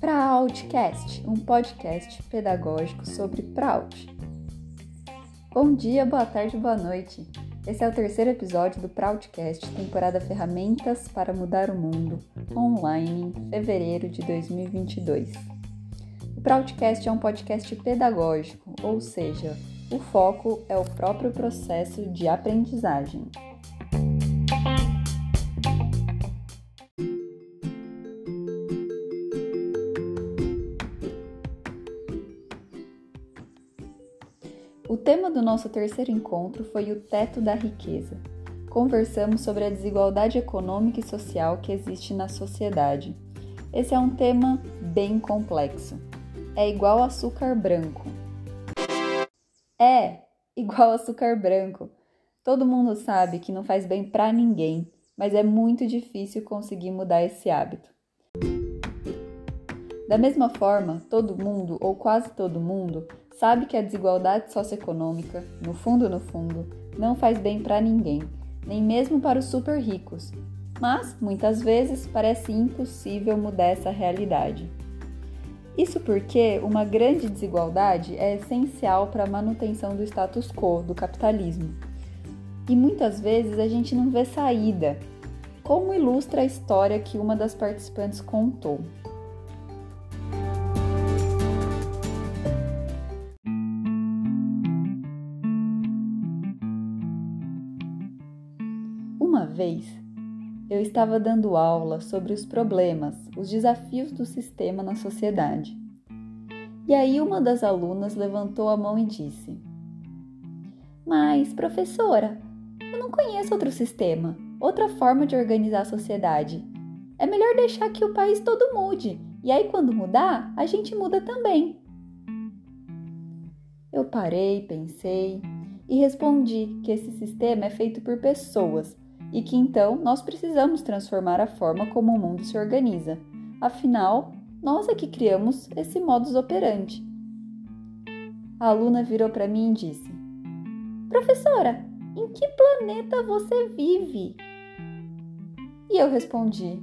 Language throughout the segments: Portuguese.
Proudcast, um podcast pedagógico sobre Proud. Bom dia, boa tarde, boa noite. Esse é o terceiro episódio do Proudcast, temporada Ferramentas para Mudar o Mundo, online, fevereiro de 2022. O Proudcast é um podcast pedagógico, ou seja, o foco é o próprio processo de aprendizagem. Do nosso terceiro encontro foi o teto da riqueza. Conversamos sobre a desigualdade econômica e social que existe na sociedade. Esse é um tema bem complexo. É igual açúcar branco. É, igual açúcar branco. Todo mundo sabe que não faz bem para ninguém, mas é muito difícil conseguir mudar esse hábito. Da mesma forma, todo mundo, ou quase todo mundo, sabe que a desigualdade socioeconômica, no fundo no fundo, não faz bem para ninguém, nem mesmo para os super ricos. Mas, muitas vezes, parece impossível mudar essa realidade. Isso porque uma grande desigualdade é essencial para a manutenção do status quo do capitalismo. E muitas vezes a gente não vê saída, como ilustra a história que uma das participantes contou. Estava dando aula sobre os problemas, os desafios do sistema na sociedade. E aí uma das alunas levantou a mão e disse: Mas, professora, eu não conheço outro sistema, outra forma de organizar a sociedade. É melhor deixar que o país todo mude, e aí quando mudar, a gente muda também. Eu parei, pensei e respondi que esse sistema é feito por pessoas e que então nós precisamos transformar a forma como o mundo se organiza. Afinal, nós é que criamos esse modus operandi. A aluna virou para mim e disse: Professora, em que planeta você vive? E eu respondi: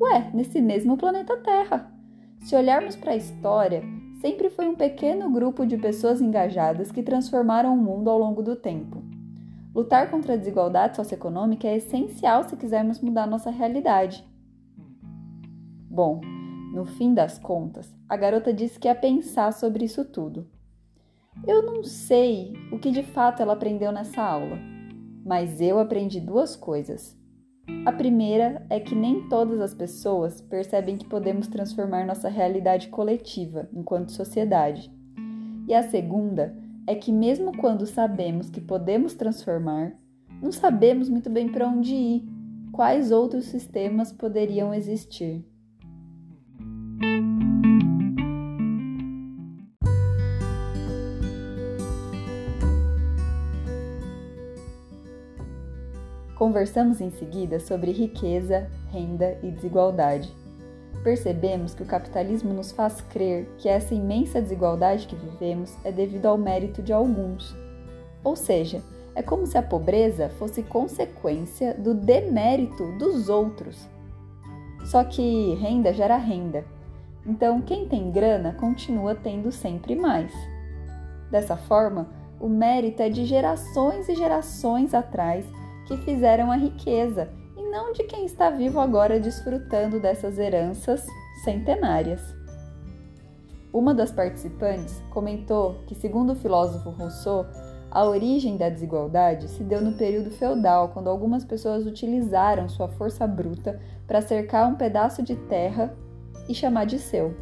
Ué, nesse mesmo planeta Terra. Se olharmos para a história, sempre foi um pequeno grupo de pessoas engajadas que transformaram o mundo ao longo do tempo. Lutar contra a desigualdade socioeconômica é essencial se quisermos mudar nossa realidade. Bom, no fim das contas, a garota disse que ia pensar sobre isso tudo. Eu não sei o que de fato ela aprendeu nessa aula, mas eu aprendi duas coisas. A primeira é que nem todas as pessoas percebem que podemos transformar nossa realidade coletiva enquanto sociedade. E a segunda é que, mesmo quando sabemos que podemos transformar, não sabemos muito bem para onde ir, quais outros sistemas poderiam existir. Conversamos em seguida sobre riqueza, renda e desigualdade percebemos que o capitalismo nos faz crer que essa imensa desigualdade que vivemos é devido ao mérito de alguns. Ou seja, é como se a pobreza fosse consequência do demérito dos outros. Só que renda gera renda. Então, quem tem grana continua tendo sempre mais. Dessa forma, o mérito é de gerações e gerações atrás que fizeram a riqueza não de quem está vivo agora desfrutando dessas heranças centenárias. Uma das participantes comentou que, segundo o filósofo Rousseau, a origem da desigualdade se deu no período feudal, quando algumas pessoas utilizaram sua força bruta para cercar um pedaço de terra e chamar de seu.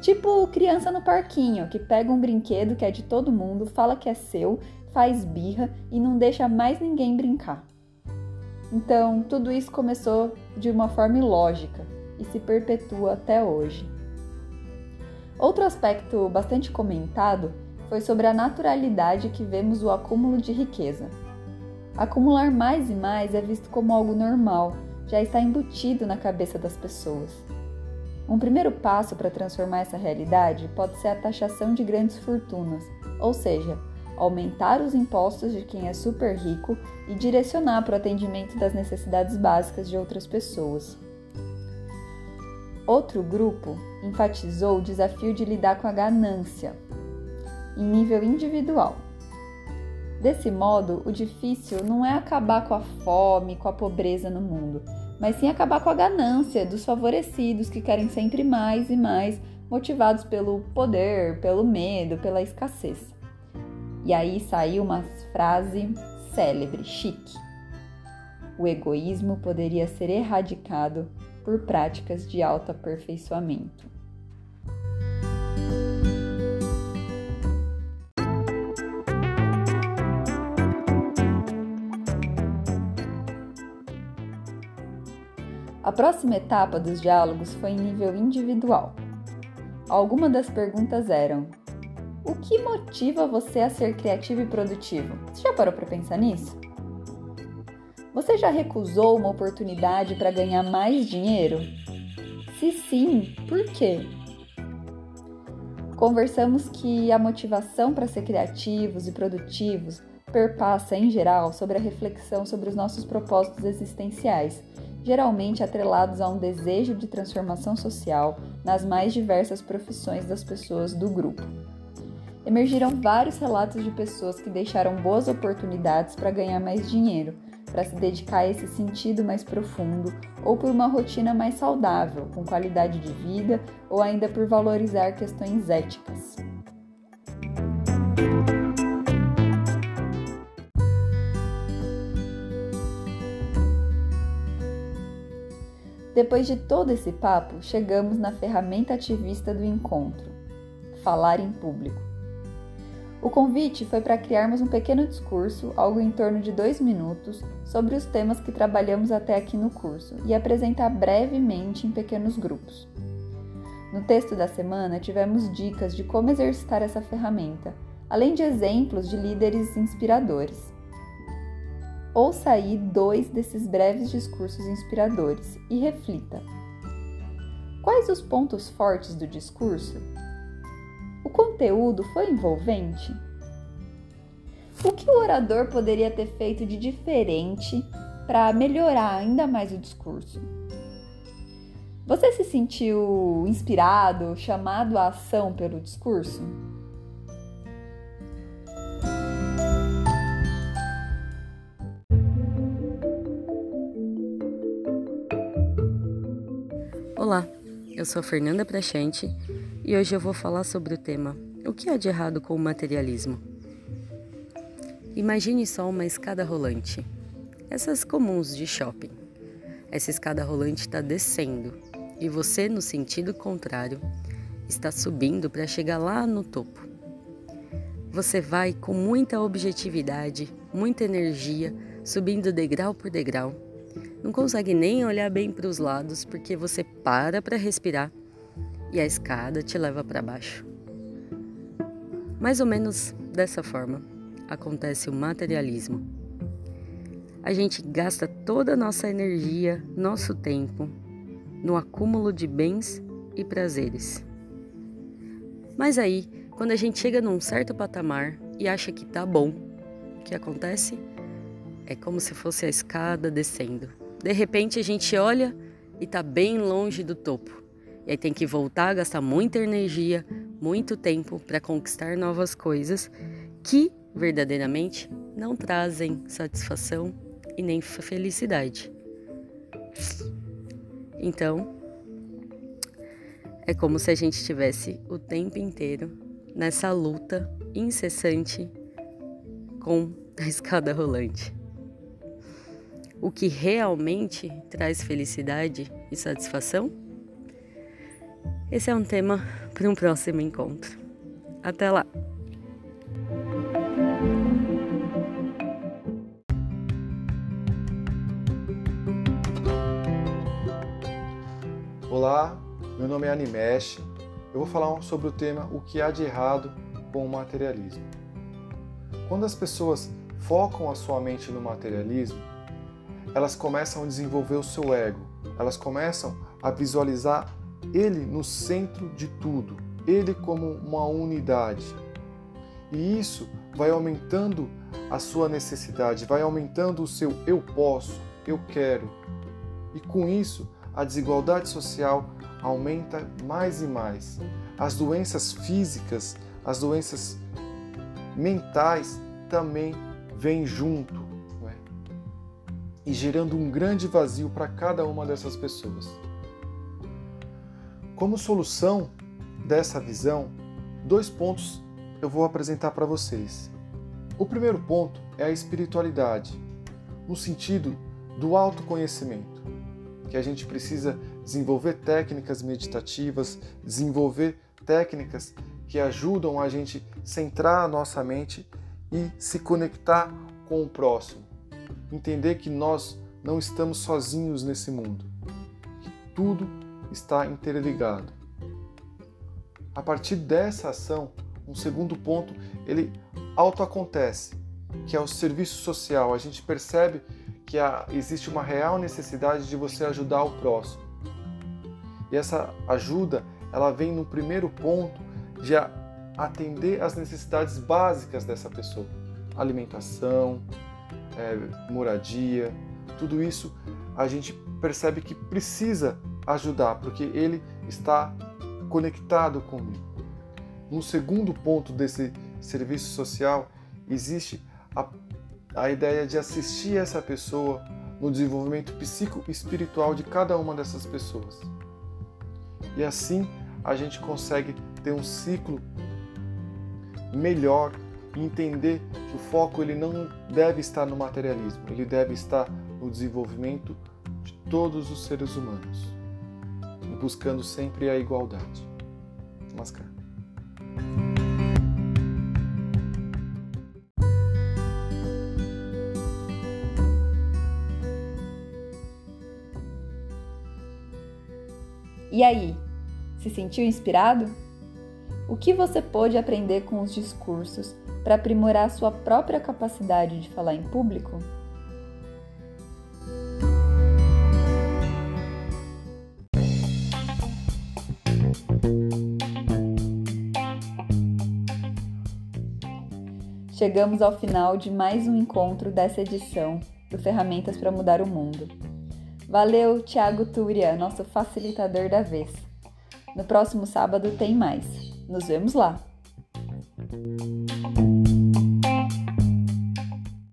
Tipo criança no parquinho, que pega um brinquedo que é de todo mundo, fala que é seu, faz birra e não deixa mais ninguém brincar. Então, tudo isso começou de uma forma ilógica e se perpetua até hoje. Outro aspecto bastante comentado foi sobre a naturalidade que vemos o acúmulo de riqueza. Acumular mais e mais é visto como algo normal, já está embutido na cabeça das pessoas. Um primeiro passo para transformar essa realidade pode ser a taxação de grandes fortunas, ou seja, aumentar os impostos de quem é super rico e direcionar para o atendimento das necessidades básicas de outras pessoas. Outro grupo enfatizou o desafio de lidar com a ganância, em nível individual. Desse modo, o difícil não é acabar com a fome, com a pobreza no mundo, mas sim acabar com a ganância dos favorecidos que querem sempre mais e mais, motivados pelo poder, pelo medo, pela escassez. E aí saiu uma frase célebre, chique. O egoísmo poderia ser erradicado por práticas de autoaperfeiçoamento. A próxima etapa dos diálogos foi em nível individual. Algumas das perguntas eram: O que motiva você a ser criativo e produtivo? Você já parou para pensar nisso? Você já recusou uma oportunidade para ganhar mais dinheiro? Se sim, por quê? Conversamos que a motivação para ser criativos e produtivos perpassa, em geral, sobre a reflexão sobre os nossos propósitos existenciais geralmente atrelados a um desejo de transformação social nas mais diversas profissões das pessoas do grupo. Emergiram vários relatos de pessoas que deixaram boas oportunidades para ganhar mais dinheiro, para se dedicar a esse sentido mais profundo, ou por uma rotina mais saudável, com qualidade de vida, ou ainda por valorizar questões éticas. Depois de todo esse papo, chegamos na ferramenta ativista do encontro: falar em público. O convite foi para criarmos um pequeno discurso, algo em torno de dois minutos, sobre os temas que trabalhamos até aqui no curso e apresentar brevemente em pequenos grupos. No texto da semana, tivemos dicas de como exercitar essa ferramenta, além de exemplos de líderes inspiradores. Ouça aí dois desses breves discursos inspiradores e reflita. Quais os pontos fortes do discurso? Conteúdo foi envolvente? O que o orador poderia ter feito de diferente para melhorar ainda mais o discurso? Você se sentiu inspirado, chamado à ação pelo discurso? Olá, eu sou Fernanda Prachante e hoje eu vou falar sobre o tema O que há de errado com o materialismo? Imagine só uma escada rolante, essas comuns de shopping. Essa escada rolante está descendo e você, no sentido contrário, está subindo para chegar lá no topo. Você vai com muita objetividade, muita energia, subindo degrau por degrau não consegue nem olhar bem para os lados porque você para para respirar e a escada te leva para baixo. Mais ou menos dessa forma acontece o materialismo. A gente gasta toda a nossa energia, nosso tempo no acúmulo de bens e prazeres. Mas aí, quando a gente chega num certo patamar e acha que tá bom, o que acontece? É como se fosse a escada descendo. De repente a gente olha e está bem longe do topo. E aí tem que voltar a gastar muita energia, muito tempo para conquistar novas coisas que verdadeiramente não trazem satisfação e nem felicidade. Então, é como se a gente estivesse o tempo inteiro nessa luta incessante com a escada rolante o que realmente traz felicidade e satisfação? Esse é um tema para um próximo encontro. Até lá! Olá, meu nome é Animesh. Eu vou falar sobre o tema O que há de errado com o materialismo. Quando as pessoas focam a sua mente no materialismo, elas começam a desenvolver o seu ego, elas começam a visualizar ele no centro de tudo, ele como uma unidade. E isso vai aumentando a sua necessidade, vai aumentando o seu eu posso, eu quero. E com isso, a desigualdade social aumenta mais e mais. As doenças físicas, as doenças mentais também vêm junto é? e gerando um grande vazio para cada uma dessas pessoas. Como solução dessa visão, dois pontos eu vou apresentar para vocês. O primeiro ponto é a espiritualidade, no sentido do autoconhecimento, que a gente precisa desenvolver técnicas meditativas, desenvolver técnicas que ajudam a gente centrar a nossa mente e se conectar com o próximo. Entender que nós não estamos sozinhos nesse mundo, que tudo está interligado. A partir dessa ação, um segundo ponto, ele auto acontece, que é o serviço social. A gente percebe que há, existe uma real necessidade de você ajudar o próximo. E essa ajuda, ela vem no primeiro ponto de atender às necessidades básicas dessa pessoa: alimentação, é, moradia, tudo isso a gente percebe que precisa ajudar, porque ele está conectado comigo. No segundo ponto desse serviço social, existe a, a ideia de assistir essa pessoa no desenvolvimento psico-espiritual de cada uma dessas pessoas. E assim a gente consegue ter um ciclo melhor e entender que o foco ele não deve estar no materialismo, ele deve estar no desenvolvimento de todos os seres humanos, buscando sempre a igualdade. Namaskar. E aí, se sentiu inspirado? O que você pôde aprender com os discursos para aprimorar sua própria capacidade de falar em público? Chegamos ao final de mais um encontro dessa edição do Ferramentas para Mudar o Mundo. Valeu, Thiago Túria, nosso facilitador da vez. No próximo sábado tem mais. Nos vemos lá!